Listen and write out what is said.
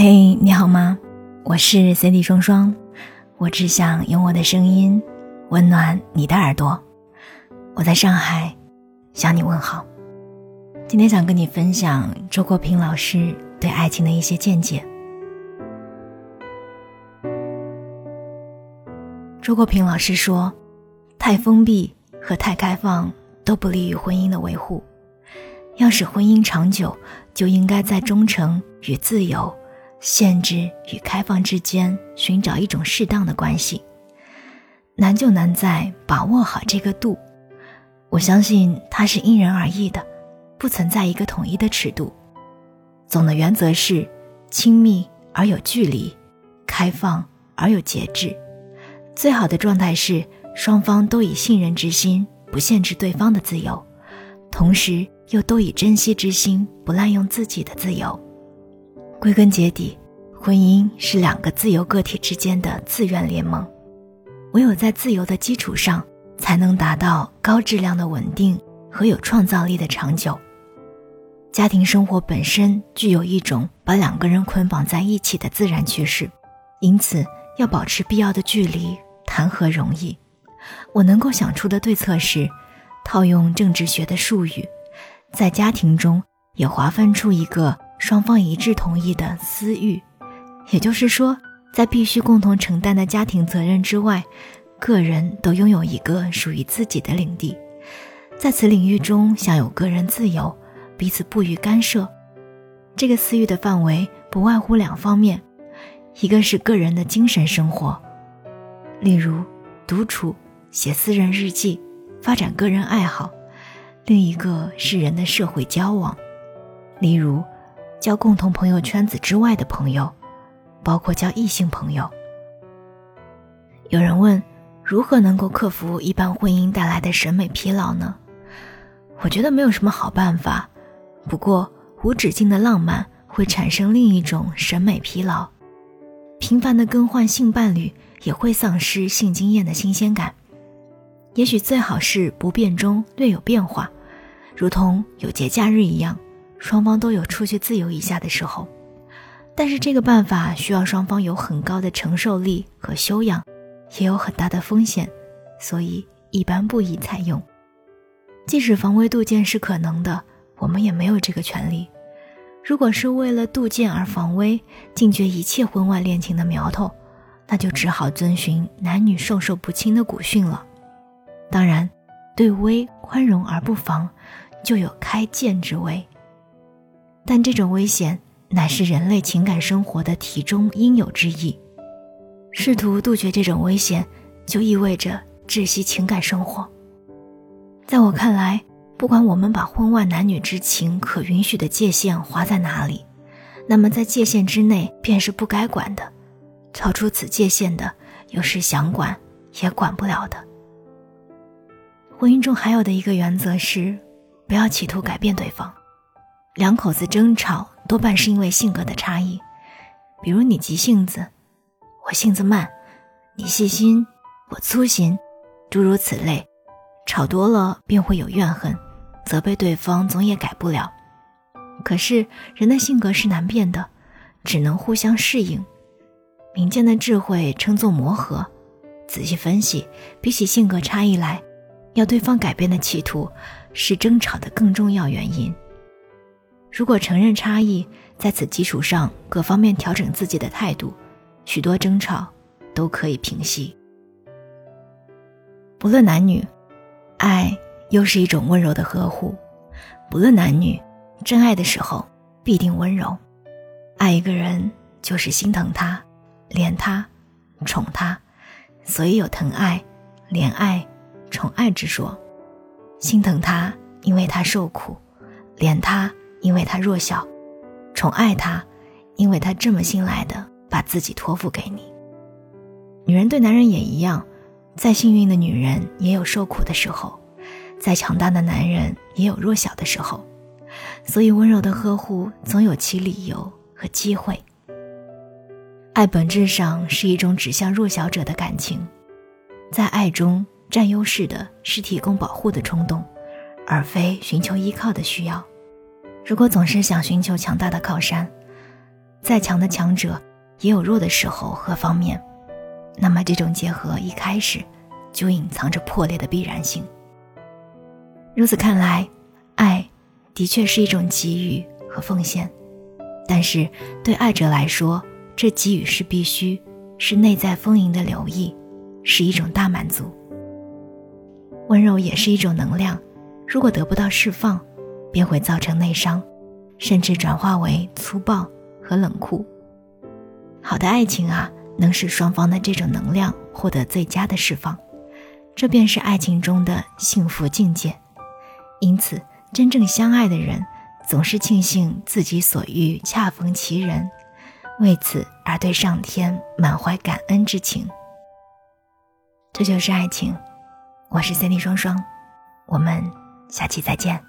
嘿，你好吗？我是 Cindy 双双，我只想用我的声音温暖你的耳朵。我在上海向你问好。今天想跟你分享周国平老师对爱情的一些见解。周国平老师说：“太封闭和太开放都不利于婚姻的维护。要使婚姻长久，就应该在忠诚与自由、限制与开放之间寻找一种适当的关系。难就难在把握好这个度。我相信它是因人而异的，不存在一个统一的尺度。总的原则是：亲密而有距离，开放而有节制。”最好的状态是双方都以信任之心不限制对方的自由，同时又都以珍惜之心不滥用自己的自由。归根结底，婚姻是两个自由个体之间的自愿联盟。唯有在自由的基础上，才能达到高质量的稳定和有创造力的长久。家庭生活本身具有一种把两个人捆绑在一起的自然趋势，因此要保持必要的距离。谈何容易？我能够想出的对策是，套用政治学的术语，在家庭中也划分出一个双方一致同意的私域。也就是说，在必须共同承担的家庭责任之外，个人都拥有一个属于自己的领地，在此领域中享有个人自由，彼此不予干涉。这个私域的范围不外乎两方面，一个是个人的精神生活。例如，独处、写私人日记、发展个人爱好；另一个是人的社会交往，例如，交共同朋友圈子之外的朋友，包括交异性朋友。有人问，如何能够克服一般婚姻带来的审美疲劳呢？我觉得没有什么好办法，不过无止境的浪漫会产生另一种审美疲劳，频繁的更换性伴侣。也会丧失性经验的新鲜感。也许最好是不变中略有变化，如同有节假日一样，双方都有出去自由一下的时候。但是这个办法需要双方有很高的承受力和修养，也有很大的风险，所以一般不宜采用。即使防微杜渐是可能的，我们也没有这个权利。如果是为了杜渐而防微，禁绝一切婚外恋情的苗头。那就只好遵循男女授受不亲的古训了。当然，对微宽容而不防，就有开剑之危。但这种危险乃是人类情感生活的题中应有之义。试图杜绝这种危险，就意味着窒息情感生活。在我看来，不管我们把婚外男女之情可允许的界限划在哪里，那么在界限之内便是不该管的。超出此界限的，又是想管也管不了的。婚姻中还有的一个原则是，不要企图改变对方。两口子争吵多半是因为性格的差异，比如你急性子，我性子慢；你细心，我粗心，诸如此类。吵多了便会有怨恨，责备对方总也改不了。可是人的性格是难变的，只能互相适应。民间的智慧称作磨合，仔细分析，比起性格差异来，要对方改变的企图，是争吵的更重要原因。如果承认差异，在此基础上各方面调整自己的态度，许多争吵都可以平息。不论男女，爱又是一种温柔的呵护。不论男女，真爱的时候必定温柔。爱一个人就是心疼他。怜他，宠他，所以有疼爱、怜爱、宠爱之说。心疼他，因为他受苦；怜他，因为他弱小；宠爱他，因为他这么信赖的把自己托付给你。女人对男人也一样，再幸运的女人也有受苦的时候，再强大的男人也有弱小的时候，所以温柔的呵护总有其理由和机会。爱本质上是一种指向弱小者的感情，在爱中占优势的是提供保护的冲动，而非寻求依靠的需要。如果总是想寻求强大的靠山，再强的强者也有弱的时候和方面，那么这种结合一开始就隐藏着破裂的必然性。如此看来，爱的确是一种给予和奉献，但是对爱者来说，这给予是必须，是内在丰盈的留意，是一种大满足。温柔也是一种能量，如果得不到释放，便会造成内伤，甚至转化为粗暴和冷酷。好的爱情啊，能使双方的这种能量获得最佳的释放，这便是爱情中的幸福境界。因此，真正相爱的人总是庆幸自己所遇恰逢其人，为此而对上天满怀感恩之情。这就是爱情。我是 Cindy 双双，我们下期再见。